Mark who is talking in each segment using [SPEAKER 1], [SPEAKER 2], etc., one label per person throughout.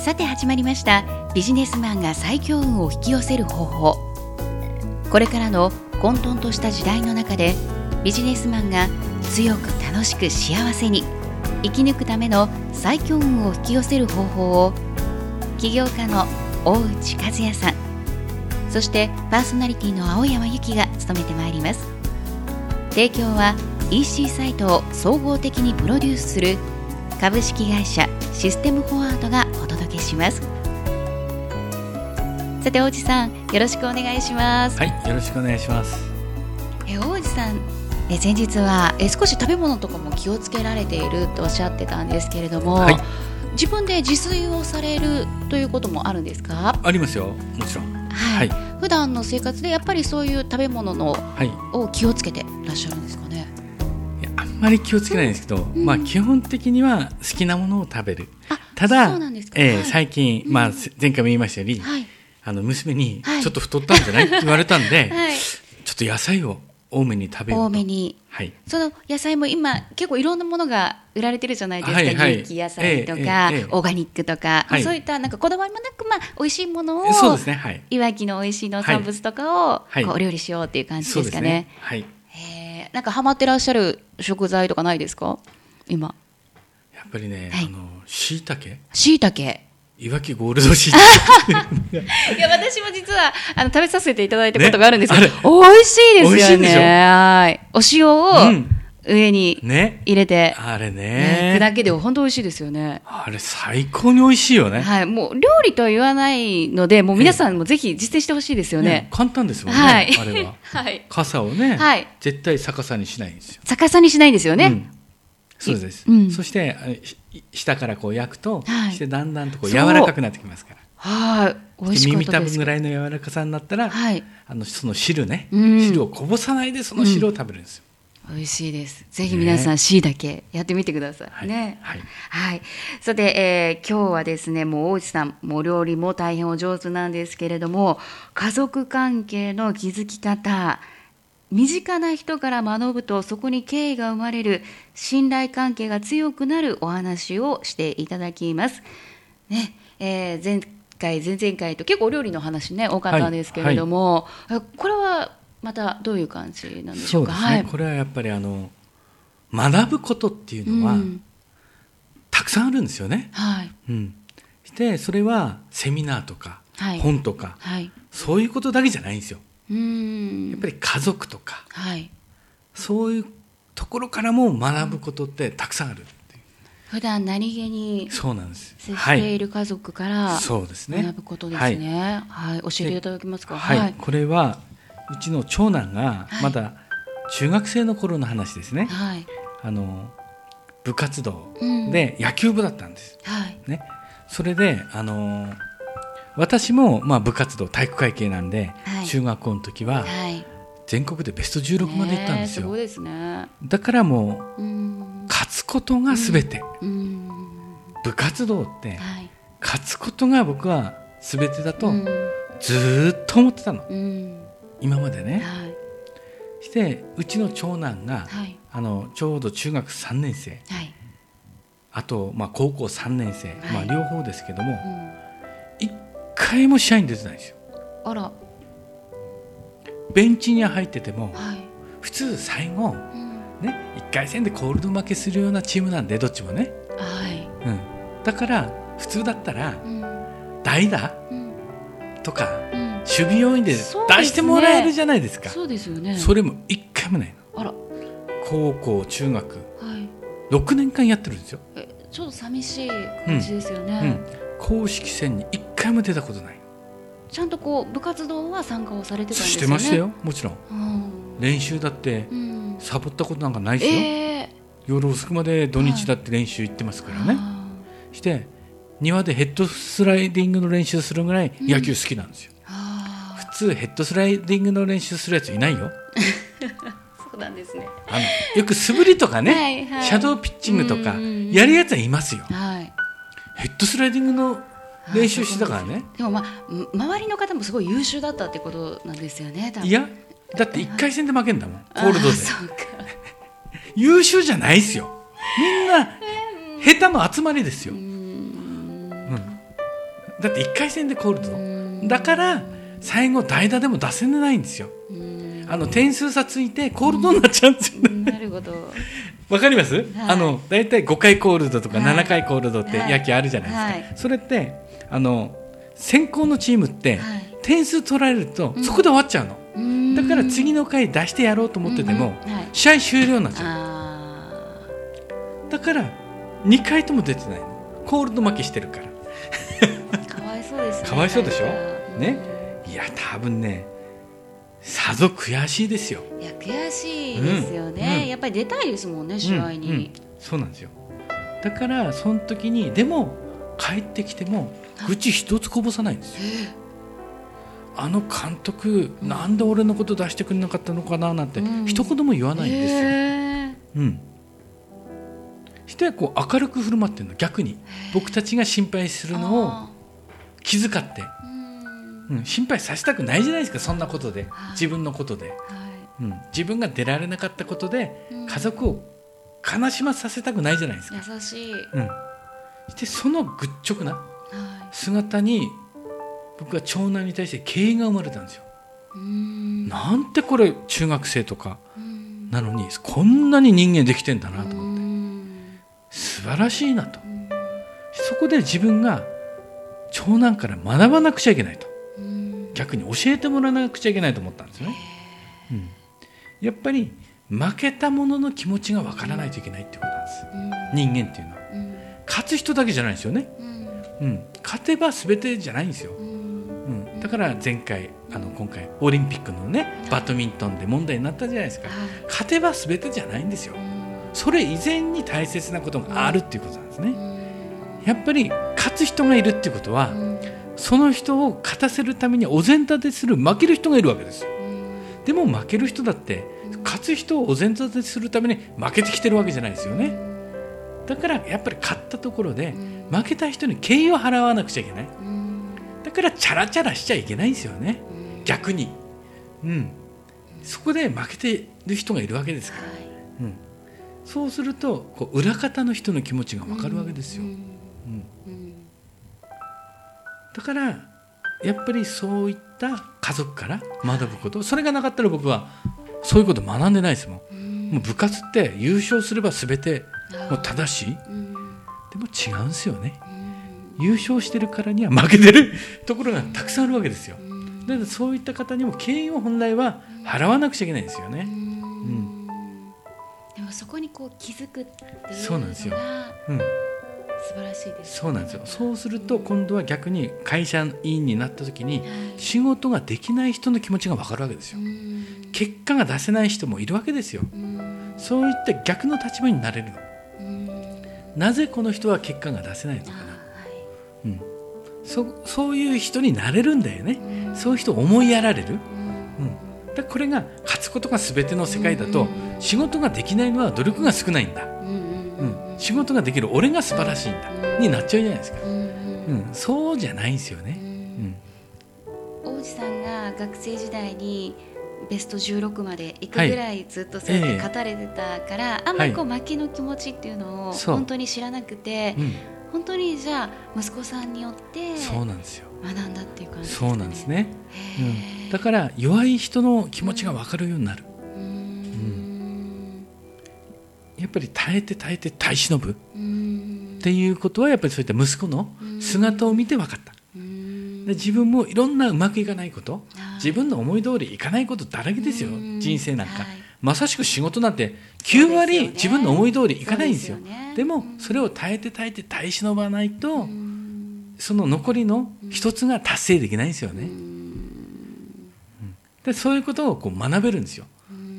[SPEAKER 1] さて始まりました。ビジネスマンが最強運を引き寄せる方法。これからの混沌とした時代の中でビジネスマンが強く楽しく幸せに生き抜くための最強運を引き寄せる方法を起業家の大内和也さんそしてパーソナリティの青山由紀が務めてまいります。提供は EC サイトを総合的にプロデュースする株式会社システムフォワードがお届け。します。さて大内さんよろしくお願いします。
[SPEAKER 2] はいよろしくお願いします。
[SPEAKER 1] え大内さんえ前日はえ少し食べ物とかも気をつけられているとおっしゃってたんですけれども、はい、自分で自炊をされるということもあるんですか？
[SPEAKER 2] ありますよ。もちろん。
[SPEAKER 1] はい、はい、普段の生活でやっぱりそういう食べ物の、はい、を気をつけてらっしゃるんですかね？
[SPEAKER 2] いやあんまり気をつけないんですけど、うん、まあ基本的には好きなものを食べるただ、えー、最近、まあ、前回も言いましたように、はい、あの娘に、ちょっと太ったんじゃない？って言われたんで、はい、ちょっと野菜を多めに食べる
[SPEAKER 1] 多めに、はい、その野菜も今結構いろんなものが売られてるじゃないですか、はいはい、野菜とか、えーえー、オーガニックとか、はい、そういったなんかこだわりもなく、まあ、美味しいものをそうですね、はい、いわきの美味しい農産物とかを、はい、こうお料理しようっていう感じですかね。ね。はい、えー、なんかハマってらっしゃる食材とかないですか？今
[SPEAKER 2] やっぱりね、はい、あの椎茸？
[SPEAKER 1] 椎茸。
[SPEAKER 2] いわきゴールドシー
[SPEAKER 1] いや私も実はあの食べさせていただいたことがあるんですけど、ね、美味しいですよね。はい。お塩を、上に入れて、ね、
[SPEAKER 2] あれね。
[SPEAKER 1] だけで本当美味しいですよね。
[SPEAKER 2] あれ最高に美味しいよね。
[SPEAKER 1] はい。もう料理とは言わないのでもう皆さんもぜひ実践してほしいですよね、ね、
[SPEAKER 2] 簡単ですもんね、はい、あれは、はい、傘をね、はい、絶対逆さにしないんですよ。
[SPEAKER 1] 逆さにしないんですよね、うん
[SPEAKER 2] そうです、うん、そして下からこう焼くと、はい、してだんだんとこう柔らかくなってきますから。
[SPEAKER 1] はい。美味し
[SPEAKER 2] 耳たぶぐらいの柔らかさになったら、はい、あのその汁ね、うん、汁をこぼさないでその汁を食べるんですよ、
[SPEAKER 1] うん、美味しいです。ぜひ皆さん、しいだけやってみてください。ね。はい。はい。さて、えー、今日はですね、もう大内さん、もう料理も大変お上手なんですけれども、家族関係の築き方、身近な人から学ぶとそこに敬意が生まれる信頼関係が強くなるお話をしていただきます。ねえー、前回前々回と結構お料理の話ね多かったんですけれども、はいはい、これはまたどういう感じなんでしょうか？うね
[SPEAKER 2] はい、これはやっぱりあの学ぶことっていうのは、うん、たくさんあるんですよね。はい。うん。でそれはセミナーとか、本とか、はい、そういうことだけじゃないんですよ。やっぱり家族とか、はい、そういうところからも学ぶことってたくさんある
[SPEAKER 1] 普段何気に
[SPEAKER 2] そうなんです
[SPEAKER 1] 接している家族からそうですね。学ぶことですね。はい、教えていただけますか？
[SPEAKER 2] はい、これはうちの長男がまだ中学生の頃の話ですね。はい、あの部活動で野球部だったんです。はい、ね、それであの私もまあ部活動体育会系なんで、はい、中学校の時は全国でベスト16まで行ったんですよ。すね、だからもう勝つことがすべて、部活動って、勝つことが僕はすべてだとずっと思ってたの、今までね。はい、してうちの長男が、はい、あのちょうど中学3年生、はい、あと、まあ、高校3年生、まあ、両方ですけども、回も試合に出てないんですよ。
[SPEAKER 1] あら。
[SPEAKER 2] ベンチに入ってても、はい、普通最後、うん、ね、1回戦でコールド負けするようなチームなんでどっちもね、はい。うん、だから普通だったら、うん、代打、うん、とか、うん、守備要員で出してもらえるじゃないですか。
[SPEAKER 1] そうですよね。
[SPEAKER 2] それも1回もないの。あら。高校中学、はい、6年間やってるんですよ。
[SPEAKER 1] えちょっと寂しい感じですよね、
[SPEAKER 2] 公式戦に1回も出たことない。
[SPEAKER 1] ちゃんとこう部活動は参加をされてたんですよね？
[SPEAKER 2] してましたよもちろん、うん、練習だって、サボったことなんかないですよ、えー、夜遅くまで土日だって練習行ってますからね、はい、して庭でヘッドスライディングの練習するぐらい野球好きなんですよ、うん、普通ヘッドスライディングの練習するやついないよ。
[SPEAKER 1] そうなんですね。
[SPEAKER 2] あのよく素振りとかね、はいはい、シャドーピッチングとかやるやつはいますよ、はい、ヘッドスライディングの 練習してたからね。
[SPEAKER 1] でもまあ周りの方もすごい優秀だったってことなんですよね
[SPEAKER 2] いやだって1回戦で負けんだもんコールドで。優秀じゃないですよ。みんな下手の集まりですよ、うん、だって1回戦でコールド。だから最後代打でも出せないんですよ。あの点数差ついてコールドになっちゃうんですよ。ね、
[SPEAKER 1] なるほど。
[SPEAKER 2] わかります、はい、あの大体5回コールドとか7回コールドって野球あるじゃないですか、はいはい、それってあの先行のチームって点数取られるとそこで終わっちゃうの、うん、だから次の回出してやろうと思ってても、試合終了になっちゃう。だから2回とも出てないの。コールド負けしてるから。
[SPEAKER 1] かわいそうですね。
[SPEAKER 2] かわいそうでしょ？ね。いや多分ねさぞ悔しいですよ。
[SPEAKER 1] いや悔しいですよね、うん。うん、やっぱり出たいですもんね試合に、うん、
[SPEAKER 2] そうなんですよ。だからその時にでも帰ってきても愚痴一つこぼさないんですよ。あの監督、なんで俺のこと出してくれなかったのかななんて、一言も言わないんですよ。うん。人はこう明るく振る舞ってるの逆に。僕たちが心配するのを気遣って、うん、心配させたくないじゃないですかそんなことで。自分のことで、うん、自分が出られなかったことで家族を悲しまさせたくないじゃないですか。
[SPEAKER 1] 優しい、
[SPEAKER 2] うん、してその愚直な姿に僕は長男に対して敬意が生まれたんですよ。なんてこれ中学生とか。なのにこんなに人間できてんだなと思って。素晴らしいなと。そこで自分が長男から学ばなくちゃいけないと。逆に教えてもらわなくちゃいけないと思ったんですね、うん、やっぱり負けた者の気持ちがわからないといけないってことなんです、人間っていうのは、勝つ人だけじゃないですよね、うん、勝てば全てじゃないんですよ、うん、だから前回あの今回オリンピックのねバドミントンで問題になったじゃないですか、勝てば全てじゃないんですよ、それ以前に大切なことがあるっていうことなんですね。やっぱり勝つ人がいるっていうことは、その人を勝たせるためにお膳立てする負ける人がいるわけですよ。でも負ける人だって勝つ人をお膳立てするために負けてきてるわけじゃないですよね。だからやっぱり勝ったところで負けた人に敬意を払わなくちゃいけない。だからチャラチャラしちゃいけないんですよね。逆に。うん。そこで負けてる人がいるわけですから。うん。そうするとこう裏方の人の気持ちが分かるわけですよ。うんだからやっぱりそういった家族から学ぶことそれがなかったら僕はそういうこと学んでないですもん。もう部活って優勝すれば全てもう正しい？でも違うんですよね。優勝してるからには負けてる ところがたくさんあるわけですよ。だからそういった方にも敬意を本来は払わなくちゃいけないんですよね。うん。
[SPEAKER 1] そこにこう気づくっていう
[SPEAKER 2] そうなんですよ、うん、
[SPEAKER 1] 素晴らしいです、
[SPEAKER 2] そうなんですよ。そうすると今度は逆に会社員になった時に仕事ができない人の気持ちが分かるわけですよ、結果が出せない人もいるわけですよ、そういった逆の立場になれるの、なぜこの人は結果が出せないのかな、うん、そそういう人になれるんだよね、そういう人を思いやられる、でこれが勝つことが全ての世界だと仕事ができないのは努力が少ないんだ、うん、仕事ができる俺が素晴らしいんだ。になっちゃうじゃないですか、うん、そうじゃないんですよね、
[SPEAKER 1] 王子さんが学生時代にベスト16まで行くぐらいずっとそうやって語れてたから、はい。えー、あんまりこう負けの気持ちっていうのを本当に知らなくて、うん、本当にじゃあ息子さんによって
[SPEAKER 2] そうなんですよ。
[SPEAKER 1] 学んだっていう感じ
[SPEAKER 2] ですね。そうなんですね、うん、だから弱い人の気持ちが分かるようになる、うん、やっぱり耐えて耐えて耐え忍ぶ。っていうことはやっぱりそういった息子の姿を見て分かった。で自分もいろんなうまくいかないこと自分の思い通りいかないことだらけですよ。人生なんか、はい、まさしく仕事なんて9割自分の思い通りいかないんですよ。でもそれを耐えて耐えて耐え忍ばないとその残りの一つが達成できないんですよね。でそういうことをこう学べるんですよ。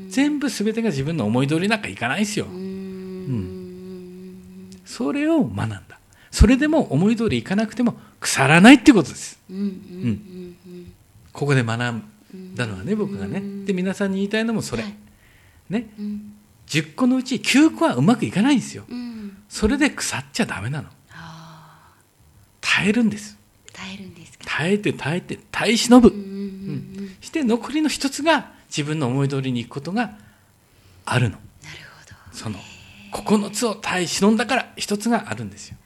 [SPEAKER 2] 全部全てが自分の思い通りなんかいかないですよ。うん、それを学んだ。それでも思い通りいかなくても腐らないっていうことです。うん、ここで学んだのはね僕がね。で皆さんに言いたいのもそれ。ね。10個のうち9個はうまくいかないんですよ。それで腐っちゃダメなの。耐えるんです。
[SPEAKER 1] 耐えるんです
[SPEAKER 2] 耐えて耐えて耐え忍ぶ、うん、して残りの一つが自分の思い通りにいくことがあるの。なる
[SPEAKER 1] ほど。
[SPEAKER 2] その9つを耐え忍んだから一つがあるんですよ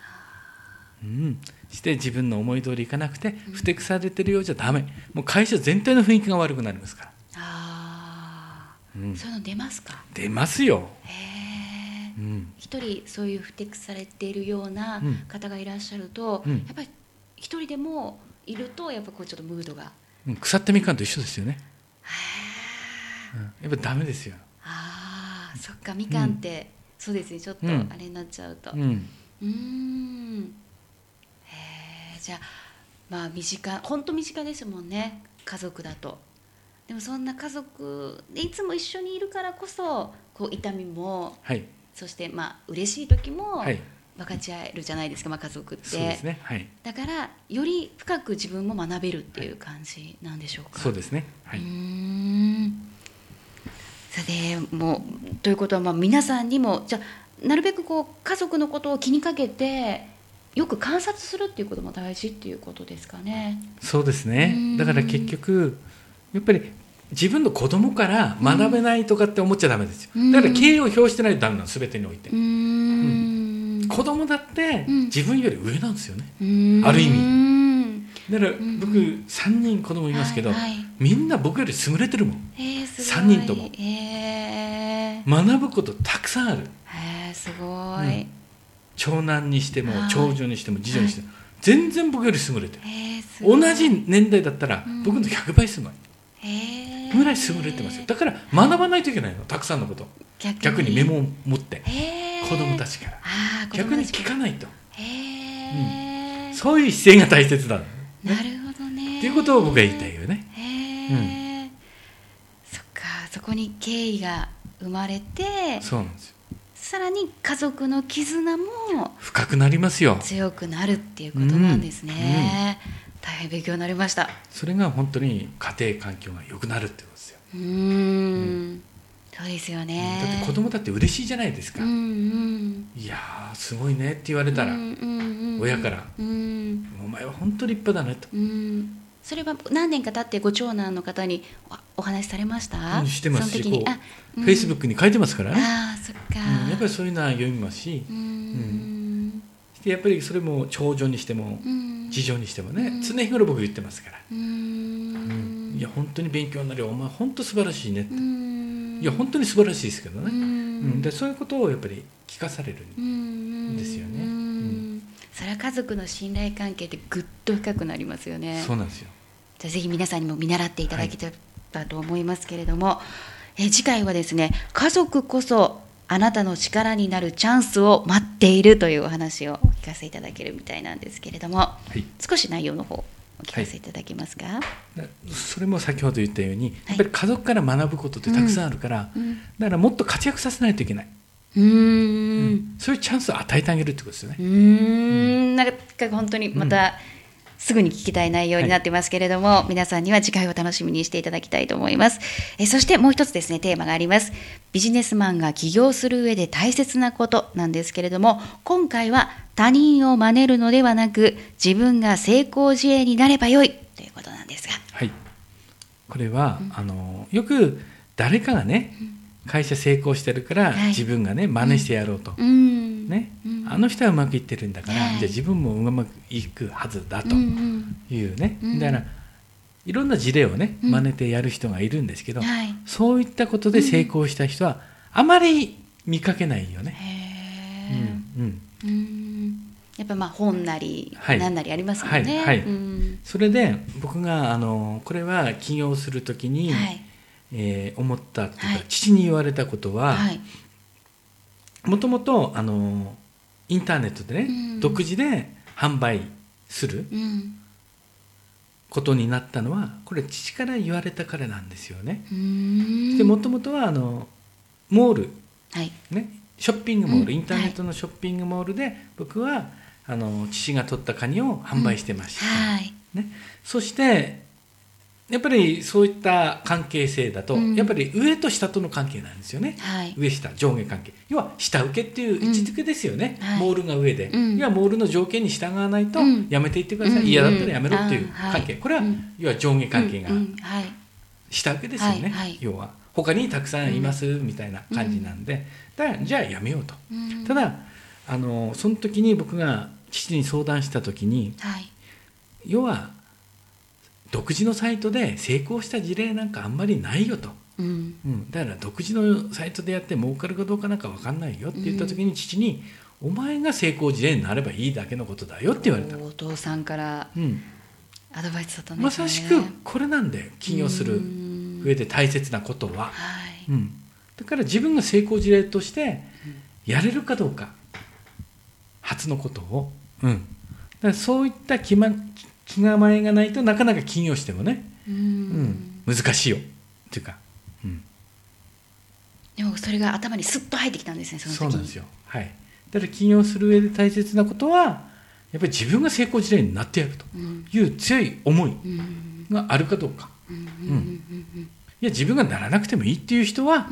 [SPEAKER 2] うん、して自分の思い通りいかなくてふてくされてるようじゃダメ。もう会社全体の雰囲気が悪くなりますから。
[SPEAKER 1] ああ、うん、そういうの出ますか？
[SPEAKER 2] 出ますよ。
[SPEAKER 1] へえ、うん、一人そういうふてくされているような方がいらっしゃると、うん、やっぱり一人でもいるとやっぱこうちょっとムードが、
[SPEAKER 2] うん、腐ったみかんと一緒ですよね。へえ、やっぱダメですよ。
[SPEAKER 1] ああそっかみかんって、そうですね。ちょっとあれになっちゃうと。うん。うんじゃあまあ身近本当身近ですもんね家族だと。でもそんな家族でいつも一緒にいるからこそこう痛みも、はい、そしてまあ嬉しい時も分かち合えるじゃないですか、まあ、家族って、
[SPEAKER 2] ねはい、
[SPEAKER 1] だからより深く自分も学べるっていう感じなんでしょうか、
[SPEAKER 2] そうですね、
[SPEAKER 1] はい、うん。さてもうということはまあ皆さんにもじゃなるべくこう家族のことを気にかけてよく観察するっていうことも大事っていうことですかね。
[SPEAKER 2] そうですね。だから結局やっぱり自分の子供から学べないとかって思っちゃだめですよ、だから敬意を表してないとダメなの全てにおいて、うん、子供だって自分より上なんですよね、ある意味。だから僕3人子供いますけど、はいはい、みんな僕より優れてるもん、えー、3人とも、えー、学ぶことたくさんある、
[SPEAKER 1] えー、すごい、うん、
[SPEAKER 2] 長男にしても長女にしても次女にしても、全然僕より優れてる、えー、同じ年代だったら僕の100倍すごい、えー、ぐらい優れてますよ。だから学ばないといけないのたくさんのこと。逆に。メモを持って、えー、子供たちから。逆に聞かないと、えー。うん、そういう姿勢が大切だ、ね、
[SPEAKER 1] なるほどね。
[SPEAKER 2] っていうことを僕は言いたいよね。
[SPEAKER 1] うん、そっかそこに敬意が生まれて
[SPEAKER 2] そうなんですよ
[SPEAKER 1] さらに家族の絆も
[SPEAKER 2] 深くなりますよ。
[SPEAKER 1] 強くなるっていうことなんですね、うん。うん、大変勉強になりました。
[SPEAKER 2] それが本当に家庭環境が良くなるってことですよ。
[SPEAKER 1] うん、そうですよね。
[SPEAKER 2] だって子供だって嬉しいじゃないですか、うんうん、いやすごいねって言われたら、うんうんうん、親から、うん、お前は本当立派だねと、う
[SPEAKER 1] ん、それは何年か経ってご長男の方にお話しされました、
[SPEAKER 2] うん、してますしフェイスブックに書いてますから。ね
[SPEAKER 1] あそっか、
[SPEAKER 2] うん、やっぱりそういうのは読みますし、うん。してやっぱりそれも長女にしても、次女にしてもね、常日頃僕言ってますから、うん。いや本当に勉強になるよ。お前本当素晴らしいねって、いや本当に素晴らしいですけどね、うん。でそういうことをやっぱり聞かされるんですよね。
[SPEAKER 1] それは家族の信頼関係ってぐっと深くなりますよね。
[SPEAKER 2] そうなんですよ。
[SPEAKER 1] ぜひ皆さんにも見習っていただければと思いますけれども、はい、え次回はですね家族こそあなたの力になるチャンスを待っているというお話を聞かせていただけるみたいなんですけれども、はい、少し内容の方お聞かせいただけますか、は
[SPEAKER 2] い、それも先ほど言ったようにやっぱり家族から学ぶことってたくさんあるから、うん。うん、だからもっと活躍させないといけない。うん、そういうチャンスを与えてあげるってことですよね。
[SPEAKER 1] うん。なんか本当にまた、すぐに聞きたい内容になってますけれども、はい、皆さんには次回を楽しみにしていただきたいと思います。えそしてもう一つですね、テーマがあります。ビジネスマンが起業する上で大切なことなんですけれども、今回は他人を真似るのではなく、自分が成功事例になればよいということなんですが。
[SPEAKER 2] はい。これは、うん、あのよく誰かがね、うん会社成功してるから、自分がね真似してやろうと、うん、ね、うん、あの人はうまくいってるんだから、はい、じゃあ自分もうまくいくはずだというね、だからいろんな事例をね真似てやる人がいるんですけど、はい、そういったことで成功した人はあまり見かけないよね。
[SPEAKER 1] うんうん、やっぱまあ本なり何なりありますもんね。
[SPEAKER 2] はい、それで僕があのこれは起業するときに、はいえー、思ったっていうか、はい、父に言われたことはもともとあのインターネットでね、うん、独自で販売することになったのはこれ父から言われたからなんですよね。でもともとはあのモール、はい、ね、ショッピングモール、インターネットのショッピングモールで僕はあの父が取ったカニを販売してました。うん。はい、ね、そしてやっぱりそういった関係性だと、うん、やっぱり上と下との関係なんですよね、はい、上下上下関係。要は下請けっていう位置づけですよね、うん。はい、モールが上で、うん、要はモールの条件に従わないとやめていってください、嫌だったらやめろっていう関係、これは、要は上下関係が下請けですよね、要は他にたくさんいますみたいな感じなんで、だじゃあやめようと、ただあのその時に僕が父に相談した時に、はい、要は独自のサイトで成功した事例なんかあんまりないよと、うん、うん、だから独自のサイトでやって儲かるかどうかなんか分かんないよって言った時に父に、お前が成功事例になればいいだけのことだよって言われた。
[SPEAKER 1] お父さんからアドバイスだったん
[SPEAKER 2] ですね、まさしくこれなんで起業する。上で大切なことは、はい、うん、だから自分が成功事例としてやれるかどうか。初のことを、うん、だからそういった気,、ま、気構えがないとなかなか起業してもね、うん、難しいよ。っていうか、うん、
[SPEAKER 1] でもそれが頭にスッと入ってきたんですねその時そう
[SPEAKER 2] なんですよ。はい。だから起業する上で大切なことはやっぱり自分が成功事例になってやると。いう強い思いがあるかどうか、うん。いや自分がならなくてもいいっていう人は、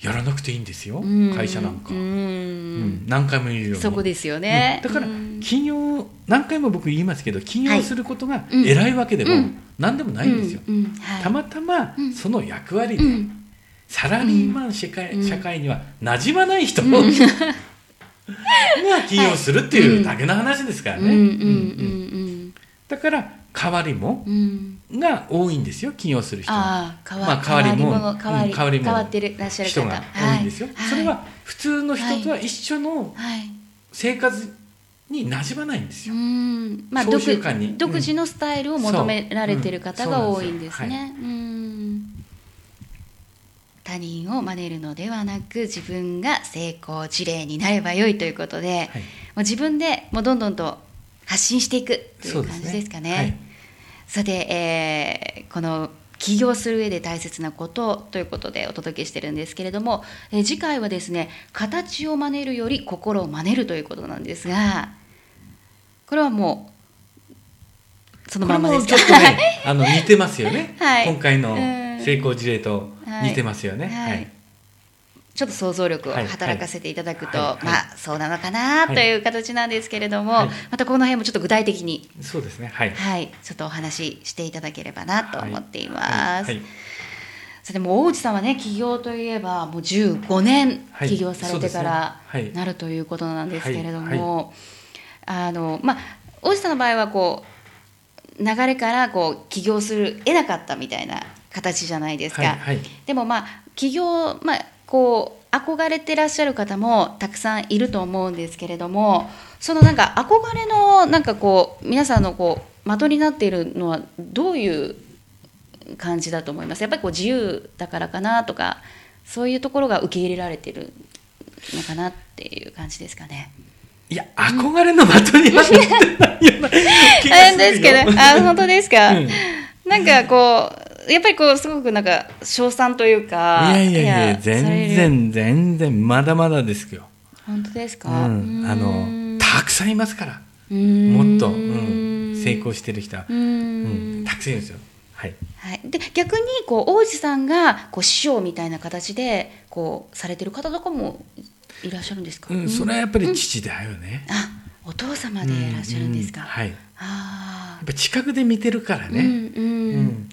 [SPEAKER 2] やらなくていいんですよ、会社なんか、うん。何回も言うように。
[SPEAKER 1] そこですよね、
[SPEAKER 2] だから起業何回も僕言いますけど起業することが偉いわけでも何でもないんですよ、たまたまその役割で、サラリーマン社会,、社会には馴染まない人 が起業するっていうだけの話ですからね。だから代わりも、が多いんですよ起業する人は。まあ、代わりも。
[SPEAKER 1] 代わり代わりも。変わってるらっしゃる
[SPEAKER 2] 人が多いんですよ、はい、それは普通の人とは一緒の生活に馴染まないんですよ。
[SPEAKER 1] まあ、独独自のスタイルを求められてる方が多いんですね。他人を真似るのではなく自分が成功事例になればよいということで、はい、もう自分でもうどんどんと発信していくという感じですかね。さて、えー、この起業する上で大切なことということでお届けしてるんですけれども、えー、次回はですね形を真似るより心を真似るということなんですがこれはもうそのままですか？
[SPEAKER 2] ちょっとねあの似てますよね、はい、今回の成功事例と似てますよね、はい、はい
[SPEAKER 1] ちょっと想像力を働かせていただくと、はいはい、まあそうなのかなという形なんですけれども、はい、またこの辺もちょっと具体的に。
[SPEAKER 2] そうですねはい、
[SPEAKER 1] はい、ちょっとお話ししていただければなと思っています。それでも大内さんはね起業といえばもう15年起業されてからなるということなんですけれども、あのまあ大内さんの場合はこう流れからこう起業する得なかったみたいな形じゃないですか。でもまあ起業まあこう憧れてらっしゃる方もたくさんいると思うんですけれどもそのなんか憧れのなんかこう皆さんのこう的になっているのはどういう感じだと思います？やっぱりこう自由だからかなとかそういうところが受け入れられてるのかなっていう感じですかね。
[SPEAKER 2] いや憧れの的にはなってないような気がするよ。
[SPEAKER 1] ですけどあ本当ですか、うん、なんかこうやっぱりこうすごくなんか称賛というか
[SPEAKER 2] いやいやいや全然全然まだまだですよ。
[SPEAKER 1] 本当ですか、う
[SPEAKER 2] ん、あのたくさんいますから。もっと、うん、成功してる人は、うん、たくさんいるんですよ。はい、
[SPEAKER 1] はい、で逆にこう王子さんがこう師匠みたいな形でこうされてる方とかもいらっしゃるんですか、
[SPEAKER 2] うん、それはやっぱり父だよね、
[SPEAKER 1] あお父様でいらっしゃるんですか、
[SPEAKER 2] はい。あやっぱ近くで見てるからね、うん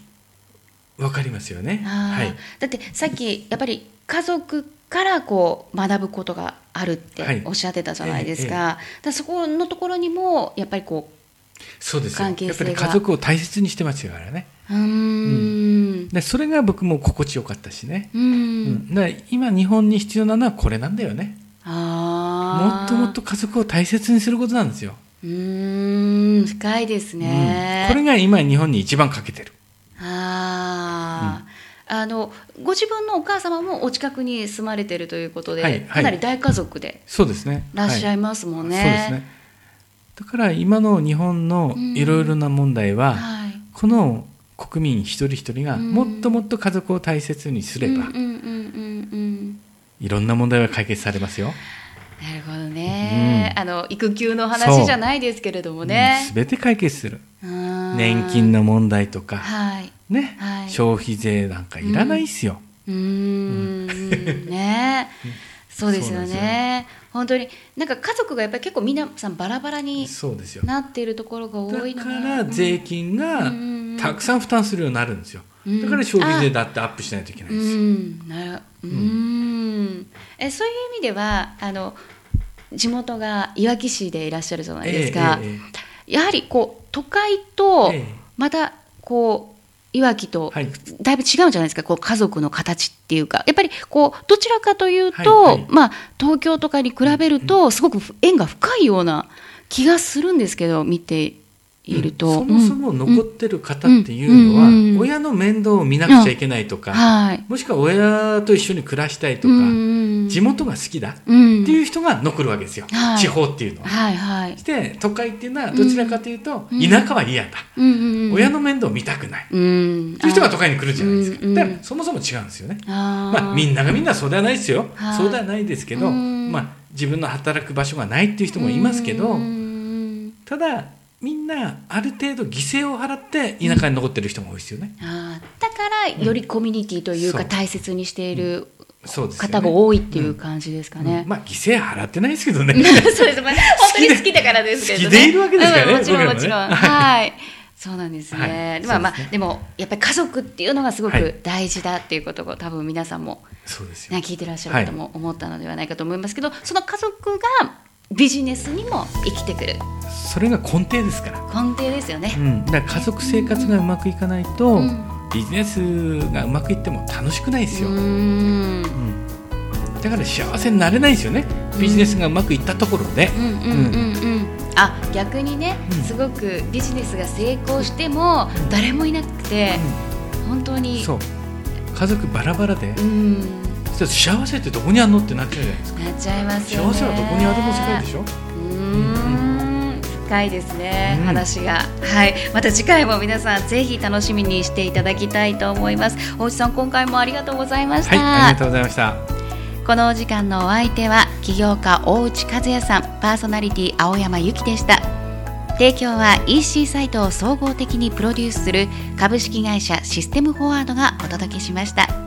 [SPEAKER 2] わかりますよね、はい、
[SPEAKER 1] だってさっきやっぱり家族からこう学ぶことがあるっておっしゃってたじゃないですか。はいええ、そこのところにもやっぱりこ
[SPEAKER 2] うそうです関係性が。やっぱり家族を大切にしてますからね。うん、でそれが僕も心地よかったしね。うん、だ今日本に必要なのはこれなんだよね。あもっともっと家族を大切にすることなんですよ。
[SPEAKER 1] うん深いですね、
[SPEAKER 2] うん、これが今日本に一番欠けてる
[SPEAKER 1] あのご自分のお母様もお近くに住まれてるということで、はいはい、かなり大家族でそうですね。らっしゃいますもんね。はい、そうですね。
[SPEAKER 2] だから今の日本のいろいろな問題は、うんはい、この国民一人一人がもっともっと家族を大切にすればいろんな問題が解決されますよ。
[SPEAKER 1] なるほどね、うん、あの育休の話じゃないですけれどもね。
[SPEAKER 2] す、べ、て解決する。年金の問題とか、はい、ね、はい、消費税なんかいらないっすよ。うん、
[SPEAKER 1] うん。ね。そうですよね。本当に。なんか家族がやっぱり結構皆さんバラバラになっているところが多い
[SPEAKER 2] のだから税金がたくさん負担するようになるんですよ。だから消費税だってアップしないといけないんですよ。うん、な
[SPEAKER 1] うん。えそういう意味ではあの地元がいわき市でいらっしゃるじゃないですか、えーえー、やはりこう都会とまたこういわきとだいぶ違うんじゃないですか、こう家族の形っていうか。やっぱりこうどちらかというと、はいはい、まあ、東京とかに比べるとすごく縁が深いような気がするんですけど見ていると、
[SPEAKER 2] うん、そもそも残ってる方っていうのは、親の面倒を見なくちゃいけないとか、はい、もしくは親と一緒に暮らしたいとか、地元が好きだっていう人が残るわけですよ、はい、地方っていうのは。はいはい、して都会っていうのはどちらかというと、田舎は嫌だ、親の面倒を見たくない、っていう人が都会に来るじゃないですか。だからそもそも違うんですよね。まあ、みんながみんなそうではないですよ、そうではないですけど、まあ、自分の働く場所がないっていう人もいますけど、ただみんなある程度犠牲を払って田舎に残ってる人も多いですよね。
[SPEAKER 1] あだからよりコミュニティというか大切にしている、方が多いっていう感じですかね。
[SPEAKER 2] まあ犠牲払ってないですけどね。
[SPEAKER 1] そうです。まあ本当に好きだからですけどね。
[SPEAKER 2] 好きでいるわけですからね。
[SPEAKER 1] もちろんもちろん。はい。そうなんですね。まあまあでもやっぱり家族っていうのがすごく大事だっていうことを多分皆さんも
[SPEAKER 2] そうです
[SPEAKER 1] ね聞いてらっしゃる方も思ったのではないかと思いますけど、その家族がビジネスにも生きてくる。
[SPEAKER 2] それが根底ですから。
[SPEAKER 1] 根底ですよね、
[SPEAKER 2] うん、だから家族生活がうまくいかないと、うん、ビジネスがうまくいっても楽しくないですよ、うん、だから幸せになれないですよね。ビジネスがうまくいったところで。
[SPEAKER 1] あ逆にね、すごくビジネスが成功しても誰もいなくて、本当に。
[SPEAKER 2] そう。家族バラバラで、うん幸せってどこにあるのってなっちゃうじゃないですか。
[SPEAKER 1] なっちゃいます、
[SPEAKER 2] ね、幸せはどこにあるの世界でしょ？
[SPEAKER 1] うん。深いですね、うん、話がはいまた次回も皆さん。ぜひ楽しみにしていただきたいと思います大内さん。今回もありがとうございました、
[SPEAKER 2] はい、ありがとうございました
[SPEAKER 1] このお時間のお相手は起業家大内和也さん。パーソナリティ青山由紀でした提供は EC サイトを総合的にプロデュースする株式会社システムフォワードがお届けしました。